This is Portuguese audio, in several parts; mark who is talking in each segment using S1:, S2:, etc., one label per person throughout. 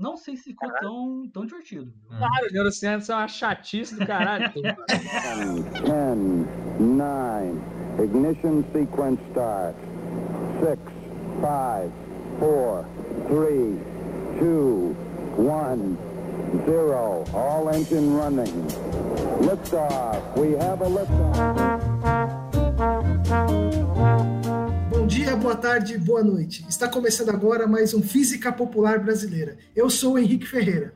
S1: não sei se ficou tão, tão divertido.
S2: Claro, neurociência é uma chatice do caralho. 10,
S3: 9, ignition sequence start. 6, 5, 4, 3, 2, 1, 0. All engine running. Liftoff. We have a liftoff.
S4: Bom dia, boa tarde, boa noite. Está começando agora mais um Física Popular Brasileira. Eu sou o Henrique Ferreira.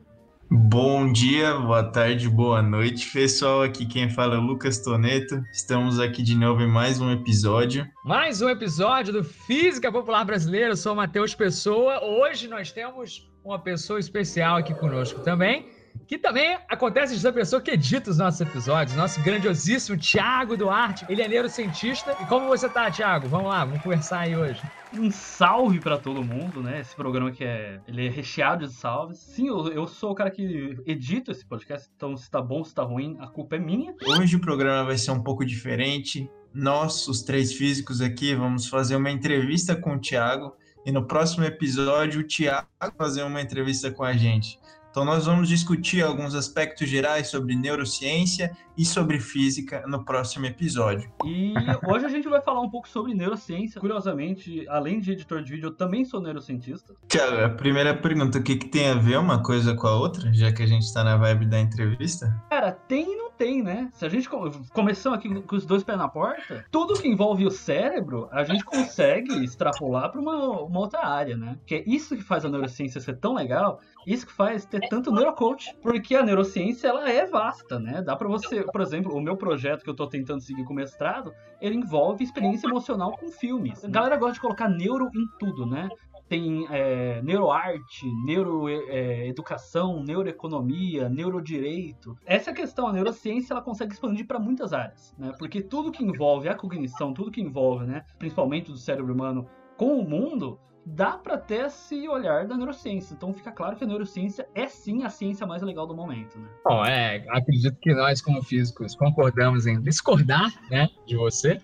S5: Bom dia, boa tarde, boa noite, pessoal. Aqui quem fala é o Lucas Toneto. Estamos aqui de novo em mais um episódio.
S2: Mais um episódio do Física Popular Brasileira. Eu sou o Matheus Pessoa. Hoje nós temos uma pessoa especial aqui conosco também que também acontece de ser a pessoa que edita os nossos episódios, nosso grandiosíssimo Tiago Duarte. Ele é neurocientista. E como você tá, Tiago? Vamos lá, vamos conversar aí hoje.
S1: Um salve para todo mundo, né? Esse programa que é, ele é recheado de salves. Sim, eu, eu sou o cara que edita esse podcast, então se tá bom, se tá ruim, a culpa é minha.
S5: Hoje o programa vai ser um pouco diferente. Nós, os três físicos aqui, vamos fazer uma entrevista com o Tiago. E no próximo episódio, o Tiago vai fazer uma entrevista com a gente. Então, nós vamos discutir alguns aspectos gerais sobre neurociência e sobre física no próximo episódio.
S1: E hoje a gente vai falar um pouco sobre neurociência. Curiosamente, além de editor de vídeo, eu também sou neurocientista.
S5: Tiago, a primeira pergunta: o que, que tem a ver uma coisa com a outra, já que a gente está na vibe da entrevista?
S1: Cara, tem não tem, né? Se a gente começamos aqui com os dois pés na porta, tudo que envolve o cérebro, a gente consegue extrapolar para uma, uma outra área, né? Que é isso que faz a neurociência ser tão legal, isso que faz ter tanto neurocoach, porque a neurociência ela é vasta, né? Dá para você, por exemplo, o meu projeto que eu tô tentando seguir com mestrado, ele envolve experiência emocional com filmes. A galera gosta de colocar neuro em tudo, né? Tem é, neuroarte, neuroeducação, é, neuroeconomia, neurodireito. Essa questão, a neurociência, ela consegue expandir para muitas áreas, né? Porque tudo que envolve a cognição, tudo que envolve, né, principalmente do cérebro humano com o mundo, dá para ter esse olhar da neurociência. Então fica claro que a neurociência é sim a ciência mais legal do momento, né?
S2: Bom, é, acredito que nós como físicos concordamos em discordar, né, de você.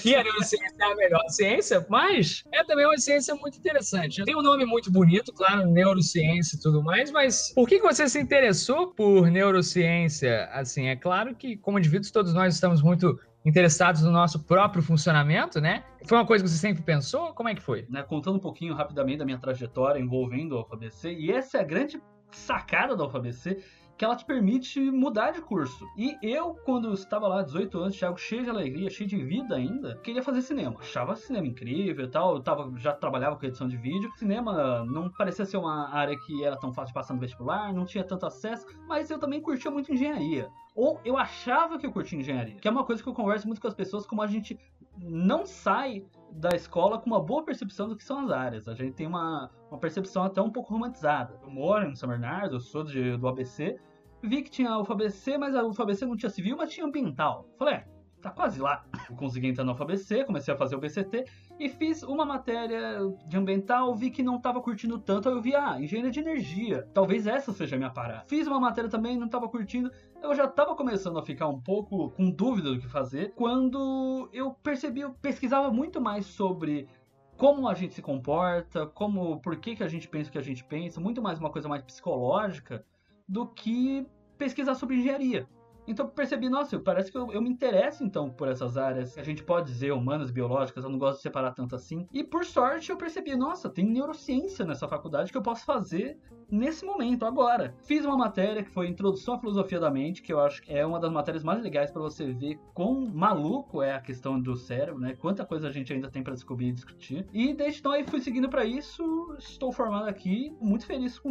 S2: que a neurociência é a melhor ciência, mas é também uma ciência muito interessante. Tem um nome muito bonito, claro, neurociência e tudo mais, mas por que você se interessou por neurociência? Assim, é claro que como indivíduos todos nós estamos muito interessados no nosso próprio funcionamento, né? Foi uma coisa que você sempre pensou? Como é que foi?
S1: Né, contando um pouquinho rapidamente da minha trajetória envolvendo a UFABC, e essa é a grande sacada da UFABC, que ela te permite mudar de curso. E eu, quando estava lá, 18 anos, Thiago, cheio de alegria, cheio de vida ainda, queria fazer cinema. Achava cinema incrível e tal, eu tava, já trabalhava com edição de vídeo. Cinema não parecia ser uma área que era tão fácil de passar no vestibular, não tinha tanto acesso, mas eu também curtia muito engenharia. Ou eu achava que eu curtia engenharia, que é uma coisa que eu converso muito com as pessoas, como a gente não sai da escola com uma boa percepção do que são as áreas. A gente tem uma, uma percepção até um pouco romantizada. Eu moro em São Bernardo, eu sou de, do ABC, vi que tinha UFABC, mas a UFABC não tinha civil, mas tinha ambiental. Falei, é, tá quase lá. Eu consegui entrar na UFABC, comecei a fazer o BCT e fiz uma matéria de ambiental, vi que não tava curtindo tanto, aí eu vi, ah, engenharia de energia, talvez essa seja a minha parada. Fiz uma matéria também, não tava curtindo, eu já tava começando a ficar um pouco com dúvida do que fazer, quando eu percebi, eu pesquisava muito mais sobre como a gente se comporta, como, por que, que a gente pensa o que a gente pensa, muito mais uma coisa mais psicológica do que pesquisar sobre engenharia. Então percebi, nossa, parece que eu, eu, me interesso então por essas áreas que a gente pode dizer humanas, biológicas, eu não gosto de separar tanto assim. E por sorte eu percebi, nossa, tem neurociência nessa faculdade que eu posso fazer nesse momento, agora. Fiz uma matéria que foi Introdução à Filosofia da Mente, que eu acho que é uma das matérias mais legais para você ver quão maluco é a questão do cérebro, né? Quanta coisa a gente ainda tem para descobrir e discutir. E desde então aí fui seguindo para isso, estou formado aqui, muito feliz com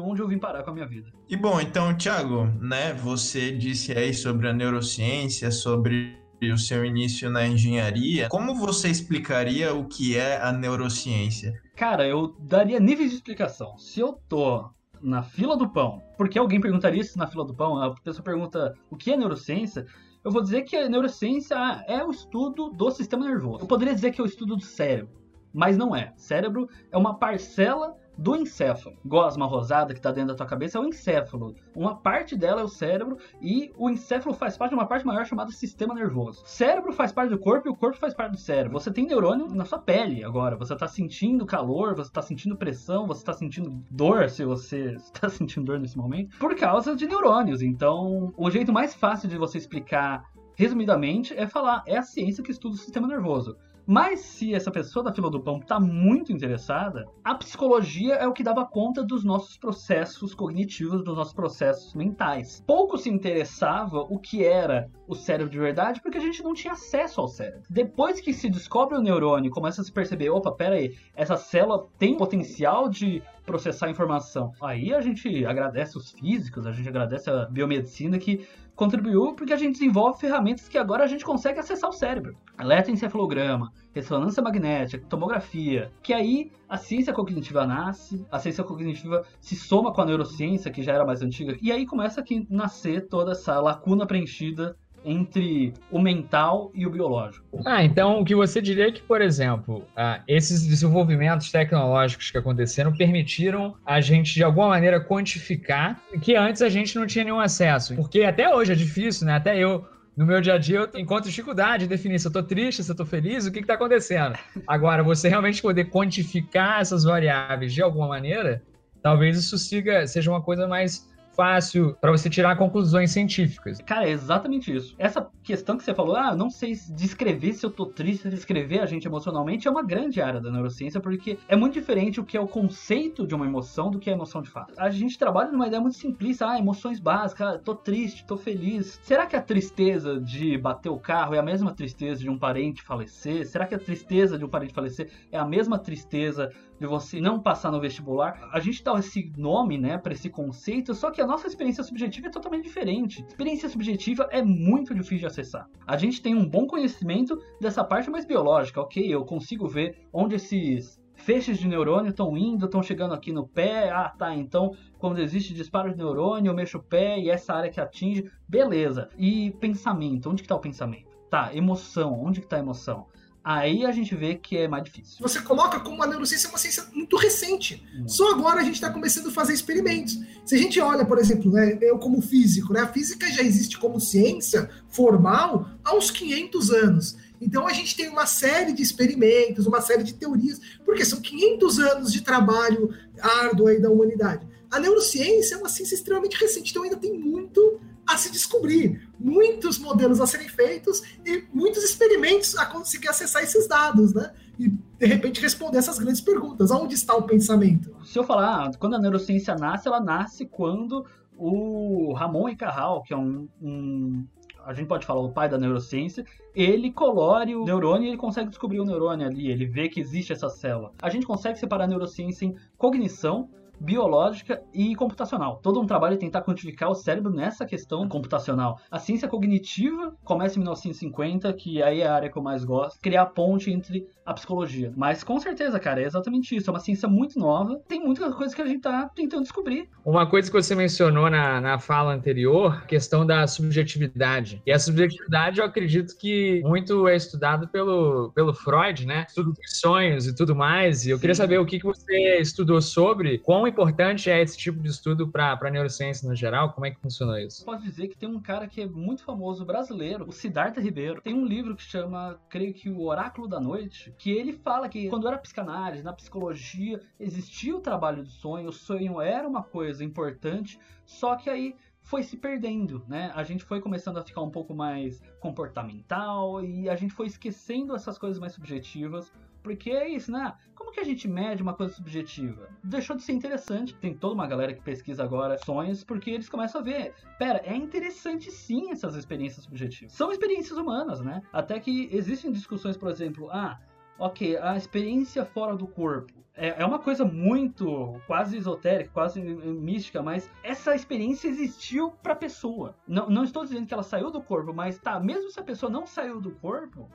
S1: onde eu vim parar com a minha vida.
S5: E bom, então, Thiago, né, você disse aí sobre a neurociência, sobre o seu início na engenharia, como você explicaria o que é a neurociência?
S1: Cara, eu daria níveis de explicação. Se eu tô na fila do pão, porque alguém perguntaria isso na fila do pão, a pessoa pergunta o que é neurociência, eu vou dizer que a neurociência é o estudo do sistema nervoso. Eu poderia dizer que é o estudo do cérebro, mas não é. Cérebro é uma parcela do encéfalo. Gosma rosada que está dentro da tua cabeça é o encéfalo. Uma parte dela é o cérebro e o encéfalo faz parte de uma parte maior chamada sistema nervoso. cérebro faz parte do corpo e o corpo faz parte do cérebro. Você tem neurônio na sua pele agora. Você está sentindo calor, você está sentindo pressão, você está sentindo dor, se você está sentindo dor nesse momento, por causa de neurônios. Então, o jeito mais fácil de você explicar resumidamente, é falar, é a ciência que estuda o sistema nervoso. Mas se essa pessoa da fila do pão está muito interessada, a psicologia é o que dava conta dos nossos processos cognitivos, dos nossos processos mentais. Pouco se interessava o que era o cérebro de verdade, porque a gente não tinha acesso ao cérebro. Depois que se descobre o neurônio começa a se perceber, opa, pera aí, essa célula tem potencial de processar informação. Aí a gente agradece os físicos, a gente agradece a biomedicina que contribuiu porque a gente desenvolve ferramentas que agora a gente consegue acessar o cérebro. Eletroencefalograma, ressonância magnética, tomografia, que aí a ciência cognitiva nasce, a ciência cognitiva se soma com a neurociência, que já era mais antiga, e aí começa a nascer toda essa lacuna preenchida entre o mental e o biológico.
S2: Ah, então o que você diria é que, por exemplo, ah, esses desenvolvimentos tecnológicos que aconteceram permitiram a gente, de alguma maneira, quantificar que antes a gente não tinha nenhum acesso. Porque até hoje é difícil, né? Até eu no meu dia a dia eu encontro dificuldade em definir se eu tô triste, se eu tô feliz, o que que tá acontecendo. Agora, você realmente poder quantificar essas variáveis de alguma maneira, talvez isso siga, seja uma coisa mais fácil para você tirar conclusões científicas.
S1: Cara, é exatamente isso. Essa questão que você falou, ah, não sei descrever se eu tô triste, descrever a gente emocionalmente, é uma grande área da neurociência, porque é muito diferente o que é o conceito de uma emoção do que é a emoção de fato. A gente trabalha numa ideia muito simplista, ah, emoções básicas, ah, tô triste, tô feliz. Será que a tristeza de bater o carro é a mesma tristeza de um parente falecer? Será que a tristeza de um parente falecer é a mesma tristeza de você não passar no vestibular. A gente dá esse nome, né, para esse conceito, só que a nossa experiência subjetiva é totalmente diferente. Experiência subjetiva é muito difícil de acessar. A gente tem um bom conhecimento dessa parte mais biológica, ok? Eu consigo ver onde esses feixes de neurônio estão indo, estão chegando aqui no pé. Ah, tá. Então, quando existe disparo de neurônio, eu mexo o pé e essa área que atinge, beleza. E pensamento, onde que tá o pensamento? Tá, emoção, onde que tá a emoção? Aí a gente vê que é mais difícil.
S4: Você coloca como a neurociência é uma ciência muito recente. Só agora a gente está começando a fazer experimentos. Se a gente olha, por exemplo, né, eu como físico, né, a física já existe como ciência formal há uns 500 anos. Então a gente tem uma série de experimentos, uma série de teorias, porque são 500 anos de trabalho árduo aí da humanidade. A neurociência é uma ciência extremamente recente, então ainda tem muito a se descobrir, muitos modelos a serem feitos e muitos experimentos a conseguir acessar esses dados, né? E de repente responder essas grandes perguntas. Onde está o pensamento?
S1: Se eu falar, quando a neurociência nasce, ela nasce quando o Ramon e Carral, que é um, um a gente pode falar o pai da neurociência, ele colore o neurônio e ele consegue descobrir o neurônio ali, ele vê que existe essa célula. A gente consegue separar a neurociência em cognição, biológica e computacional. Todo um trabalho é tentar quantificar o cérebro nessa questão computacional. A ciência cognitiva começa em 1950, que aí é a área que eu mais gosto, criar ponte entre a psicologia. Mas com certeza, cara, é exatamente isso. É uma ciência muito nova, tem muitas coisas que a gente tá tentando descobrir.
S2: Uma coisa que você mencionou na, na fala anterior, questão da subjetividade. E a subjetividade, eu acredito que muito é estudado pelo, pelo Freud, né? Estudo dos sonhos e tudo mais. E eu Sim. queria saber o que, que você estudou sobre, quão importante é esse tipo de estudo para a neurociência no geral? Como é que funcionou isso?
S1: Posso dizer que tem um cara que é muito famoso brasileiro, o Siddhartha Ribeiro. Tem um livro que chama, creio que O Oráculo da Noite, que ele fala que quando era psicanálise, na psicologia, existia o trabalho do sonho, o sonho era uma coisa importante, só que aí foi se perdendo, né? A gente foi começando a ficar um pouco mais comportamental e a gente foi esquecendo essas coisas mais subjetivas porque é isso, né? Como que a gente mede uma coisa subjetiva? Deixou de ser interessante. Tem toda uma galera que pesquisa agora sonhos, porque eles começam a ver. Pera, é interessante sim essas experiências subjetivas. São experiências humanas, né? Até que existem discussões, por exemplo, ah, ok, a experiência fora do corpo. É, é uma coisa muito quase esotérica, quase mística, mas essa experiência existiu para a pessoa. Não, não estou dizendo que ela saiu do corpo, mas tá, mesmo se a pessoa não saiu do corpo,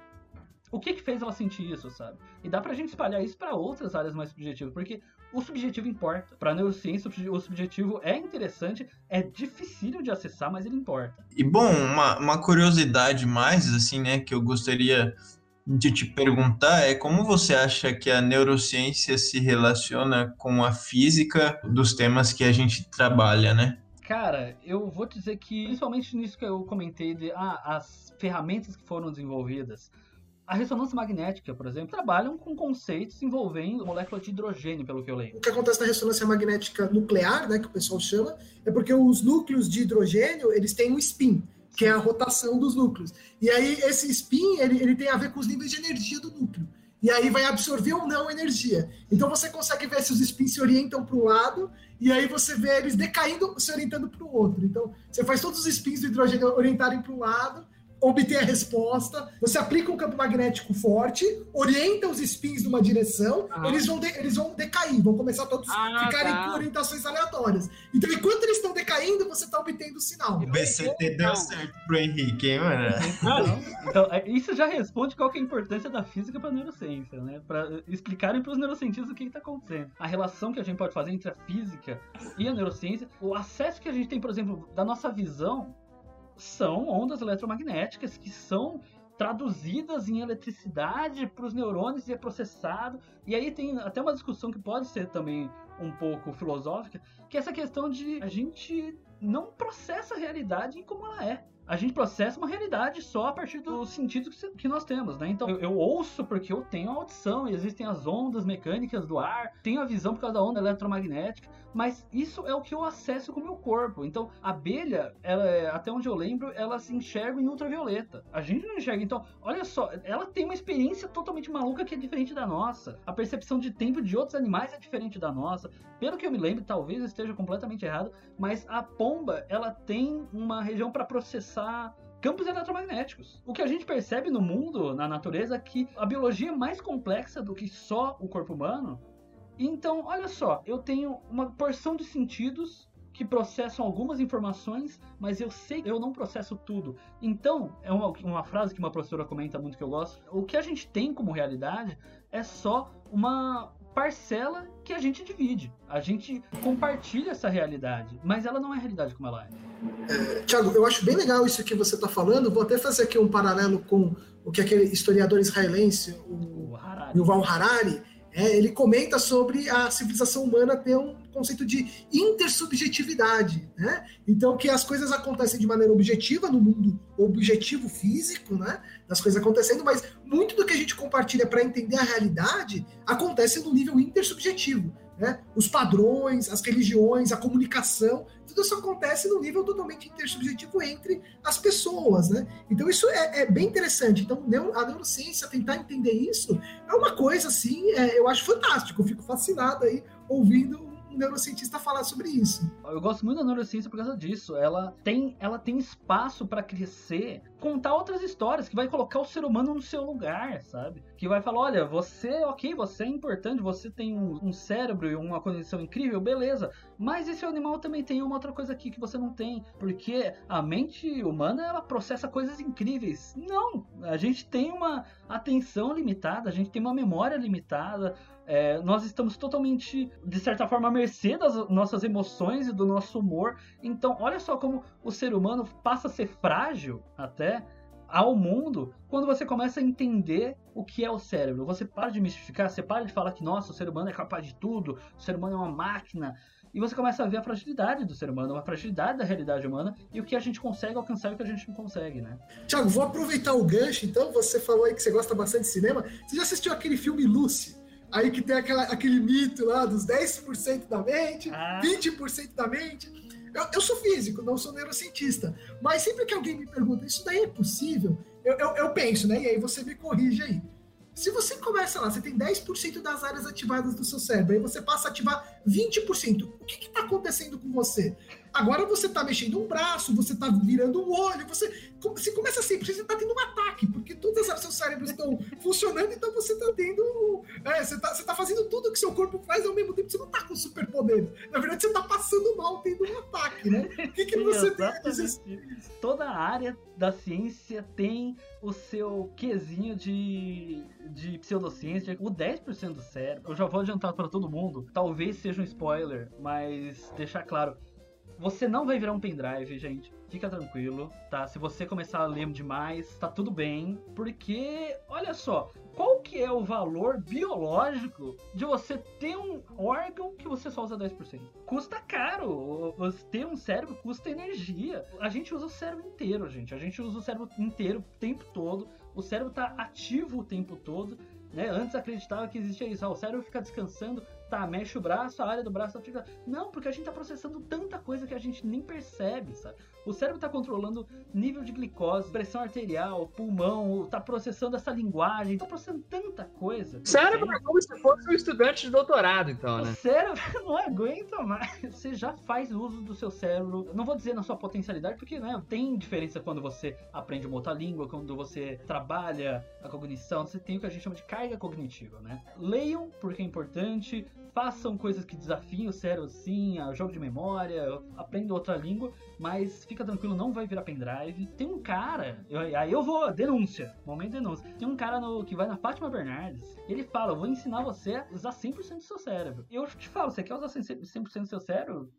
S1: o que que fez ela sentir isso, sabe? E dá pra gente espalhar isso para outras áreas mais subjetivas, porque o subjetivo importa. Pra neurociência, o subjetivo é interessante, é difícil de acessar, mas ele importa.
S5: E bom, uma, uma curiosidade mais, assim, né, que eu gostaria de te perguntar é como você acha que a neurociência se relaciona com a física dos temas que a gente trabalha, né?
S1: Cara, eu vou dizer que, principalmente nisso que eu comentei de ah, as ferramentas que foram desenvolvidas, a ressonância magnética, por exemplo, trabalham com conceitos envolvendo molécula de hidrogênio, pelo que eu lembro.
S4: O que acontece na ressonância magnética nuclear, né, que o pessoal chama, é porque os núcleos de hidrogênio, eles têm um spin, que é a rotação dos núcleos. E aí esse spin, ele, ele tem a ver com os níveis de energia do núcleo. E aí vai absorver ou não energia. Então você consegue ver se os spins se orientam para um lado e aí você vê eles decaindo, se orientando para o outro. Então, você faz todos os spins do hidrogênio orientarem para um lado, obter a resposta, você aplica um campo magnético forte, orienta os spins numa direção, ah. eles, vão de, eles vão decair, vão começar a todos ah, ficarem tá. com orientações aleatórias. Então, enquanto eles estão decaindo, você está obtendo o sinal.
S5: O BCT deu certo pro Henrique, hein, mano?
S1: então, é, isso já responde qual é a importância da física para a neurociência, né? Para explicarem para os neurocientistas o que está acontecendo. A relação que a gente pode fazer entre a física e a neurociência, o acesso que a gente tem, por exemplo, da nossa visão são ondas eletromagnéticas que são traduzidas em eletricidade para os neurônios e é processado. E aí tem até uma discussão que pode ser também um pouco filosófica, que é essa questão de a gente não processa a realidade como ela é a gente processa uma realidade só a partir dos sentidos que nós temos, né? Então, eu, eu, ouço porque eu tenho a audição, e existem as ondas mecânicas do ar, tenho a visão por causa da onda eletromagnética, mas isso é o que eu acesso com o meu corpo. Então, a abelha, ela, é, até onde eu lembro, ela se enxerga em ultravioleta. A gente não enxerga. Então, olha só, ela tem uma experiência totalmente maluca que é diferente da nossa. A percepção de tempo de outros animais é diferente da nossa. Pelo que eu me lembro, talvez eu esteja completamente errado, mas a pomba, ela tem uma região para processar campos eletromagnéticos. O que a gente percebe no mundo, na natureza, é que a biologia é mais complexa do que só o corpo humano então, olha só, eu tenho uma porção de sentidos que processam algumas informações, mas eu sei que eu não processo tudo. Então, é uma, uma frase que uma professora comenta muito que eu gosto. O que a gente tem como realidade é só uma parcela que a gente divide. A gente compartilha essa realidade, mas ela não é a realidade como ela é.
S4: é Tiago, eu acho bem legal isso que você está falando. Vou até fazer aqui um paralelo com o que aquele historiador israelense, o, o Harari. Yuval Harari, é, ele comenta sobre a civilização humana ter um conceito de intersubjetividade, né? Então que as coisas acontecem de maneira objetiva no mundo objetivo físico, né? Das coisas acontecendo, mas muito do que a gente compartilha para entender a realidade acontece no nível intersubjetivo. Né? Os padrões, as religiões, a comunicação, tudo isso acontece no nível totalmente intersubjetivo entre as pessoas. Né? Então, isso é, é bem interessante. Então, a neurociência, tentar entender isso, é uma coisa assim, é, eu acho fantástico. Eu fico fascinado aí ouvindo neurocientista falar sobre isso.
S1: Eu gosto muito da neurociência por causa disso. Ela tem, ela tem espaço para crescer, contar outras histórias, que vai colocar o ser humano no seu lugar, sabe? Que vai falar: olha, você, ok, você é importante, você tem um, um cérebro e uma condição incrível, beleza. Mas esse animal também tem uma outra coisa aqui que você não tem. Porque a mente humana, ela processa coisas incríveis. Não! A gente tem uma atenção limitada, a gente tem uma memória limitada, é, nós estamos totalmente, de certa forma, à mercê das nossas emoções e do nosso humor. Então, olha só como o ser humano passa a ser frágil até ao mundo quando você começa a entender o que é o cérebro. Você para de mistificar, você para de falar que, nossa, o ser humano é capaz de tudo, o ser humano é uma máquina. E você começa a ver a fragilidade do ser humano, a fragilidade da realidade humana e o que a gente consegue alcançar e o que a gente não consegue, né?
S4: Tiago, vou aproveitar o gancho, então. Você falou aí que você gosta bastante de cinema. Você já assistiu aquele filme Lucy? Aí que tem aquela, aquele mito lá dos 10% da mente, ah. 20% da mente. Eu, eu, sou físico, não sou neurocientista. Mas sempre que alguém me pergunta, isso daí é possível? Eu, eu, eu penso, né? E aí você me corrige aí. Se você começa lá, você tem 10% das áreas ativadas do seu cérebro, aí você passa a ativar 20%. O que está acontecendo com você? Agora você está mexendo um braço, você está virando um olho, você, você começa assim, você está tendo um ataque, porque todas as seus cérebros estão funcionando, então você está tendo. É, você está você tá fazendo tudo que seu corpo faz ao mesmo tempo, você não está com superpoderes. Na verdade, você está passando mal tendo um ataque, né? O que, que você tem a dizer?
S1: Toda área da ciência tem o seu quesinho de, de pseudociência, o 10% do cérebro. Eu já vou adiantar para todo mundo, talvez seja um spoiler, mas deixar claro Você não vai virar um pendrive, gente. Fica tranquilo, tá? Se você começar a ler demais, tá tudo bem. Porque, olha só, qual que é o valor biológico de você ter um órgão que você só usa 10%? Custa caro. Ter um cérebro custa energia. A gente usa o cérebro inteiro, gente. A gente usa o cérebro inteiro o tempo todo. O cérebro tá ativo o tempo todo. Né? Antes acreditava que existia isso. Ah, o cérebro fica descansando tá, mexe o braço, a área do braço tá Não, porque a gente tá processando tanta coisa que a gente nem percebe, sabe? O cérebro tá controlando nível de glicose, pressão arterial, pulmão, tá processando essa linguagem, tá processando tanta coisa.
S2: O cérebro é como se fosse um estudante de doutorado, então, né?
S1: O cérebro não aguenta mais. Você já faz uso do seu cérebro. Não vou dizer na sua potencialidade, porque né, tem diferença quando você aprende uma outra língua, quando você trabalha a cognição, você tem o que a gente chama de carga cognitiva, né? Leiam, porque é importante façam coisas que desafiem o cérebro sim, jogo de memória, aprenda outra língua, mas fica tranquilo, não vai virar pendrive. Tem um cara, eu, aí eu vou, denúncia, momento de denúncia. Tem um cara no, que vai na Fátima Bernardes, ele fala, eu vou ensinar você a usar 100% do seu cérebro. Eu te falo, você quer usar 100% do seu cérebro?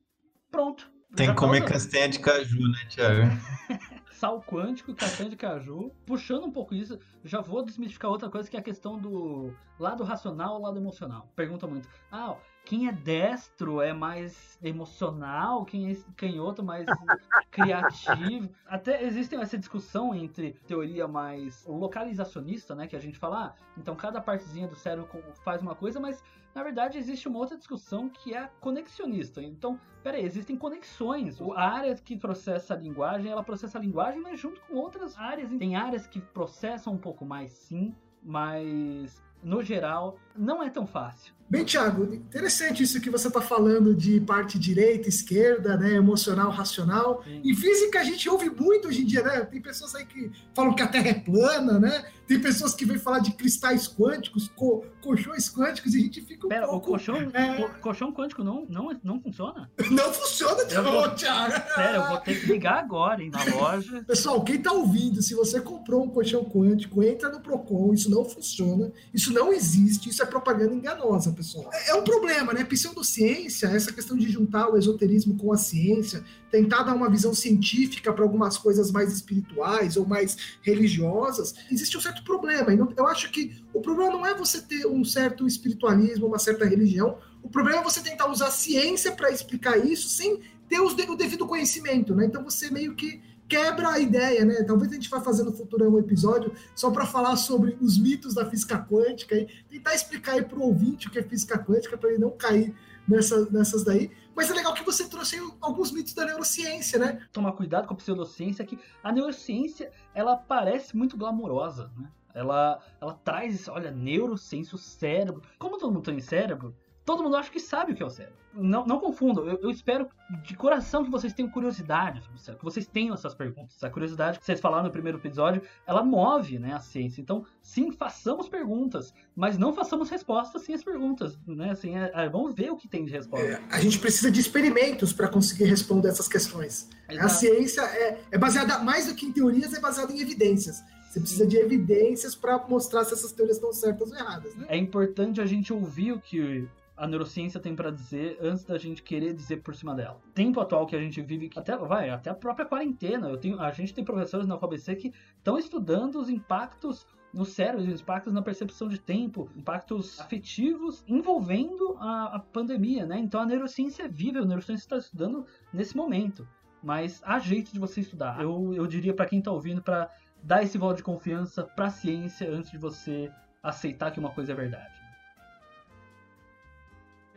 S1: Pronto.
S5: Tem que comer castanha de caju, né, Thiago?
S1: Sal quântico castanha de caju. Puxando um pouco isso, já vou desmistificar outra coisa que é a questão do lado racional lado emocional. Pergunta muito. Ah, quem é destro é mais emocional, quem é canhoto mais criativo. Até existe essa discussão entre teoria mais localizacionista, né, que a gente fala, ah, então cada partezinha do cérebro faz uma coisa, mas na verdade existe uma outra discussão que é a conexionista. Então, peraí, existem conexões. A área que processa a linguagem, ela processa a linguagem, mas junto com outras áreas. Tem áreas que processam um pouco mais, sim, mas no geral não é tão fácil.
S4: Bem, Thiago, interessante isso que você está falando de parte direita, esquerda, né, emocional, racional. Sim. Em física a gente ouve muito hoje em dia, né? Tem pessoas aí que falam que a Terra é plana, né? Tem pessoas que vêm falar de cristais quânticos, co colchões quânticos, e a gente fica um
S1: Pera,
S4: pouco...
S1: o colchão, é... colchão quântico não, não, não funciona?
S4: Não funciona, Thiago! Vou... Thiago.
S1: Sério, eu vou ter que ligar agora, hein, na loja.
S4: Pessoal, quem está ouvindo, se você comprou um colchão quântico, entra no Procon, isso não funciona, isso não existe, isso é propaganda enganosa, pessoal. É, é um problema, né? Pseudociência, essa questão de juntar o esoterismo com a ciência, tentar dar uma visão científica para algumas coisas mais espirituais ou mais religiosas, existe um certo problema. E eu acho que o problema não é você ter um certo espiritualismo, uma certa religião, o problema é você tentar usar ciência para explicar isso sem ter o devido conhecimento, né? Então você meio que quebra a ideia, né? Talvez a gente vá fazer no futuro um episódio só para falar sobre os mitos da física quântica e tentar explicar aí para o ouvinte o que é física quântica para ele não cair nessa, nessas daí. Mas é legal que você trouxe alguns mitos da neurociência, né?
S1: Tomar cuidado com a pseudociência, que a neurociência ela parece muito glamurosa, né? Ela, ela traz, olha, neurociência, o cérebro. Como todo mundo tem cérebro, todo mundo acha que sabe o que é o cérebro. Não, não confundam, eu, eu, espero de coração que vocês tenham curiosidade sobre o cérebro, que vocês tenham essas perguntas. A curiosidade que vocês falaram no primeiro episódio, ela move né, a ciência. Então, sim, façamos perguntas, mas não façamos respostas sem as perguntas. Né? Assim, é, é, vamos ver o que tem de resposta. É,
S4: a gente precisa de experimentos para conseguir responder essas questões. Exato. A ciência é, é baseada, mais do que em teorias, é baseada em evidências. Você precisa de evidências para mostrar se essas teorias estão certas ou erradas. Né?
S1: É importante a gente ouvir o que a neurociência tem para dizer antes da gente querer dizer por cima dela. Tempo atual que a gente vive, até vai, até a própria quarentena. Eu tenho, a gente tem professores na UFABC que estão estudando os impactos no cérebro, os impactos na percepção de tempo, impactos afetivos envolvendo a, a pandemia, né? Então a neurociência é viva, a neurociência está estudando nesse momento. Mas há jeito de você estudar. Eu, eu diria para quem está ouvindo para dar esse voto de confiança para a ciência antes de você aceitar que uma coisa é verdade.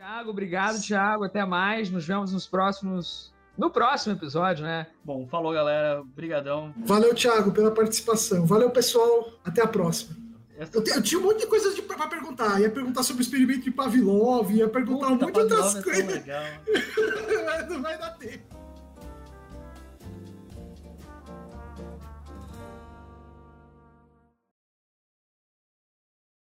S2: Tiago, obrigado, Tiago. Até mais. Nos vemos nos próximos. No próximo episódio, né?
S1: Bom, falou, galera. Obrigadão.
S4: Valeu, Thiago, pela participação. Valeu, pessoal. Até a próxima. Eu, te, eu, tinha um monte de coisas de, pra perguntar. Ia perguntar sobre o experimento de Pavlov, ia perguntar Puta, muitas outras coisas. É Não vai dar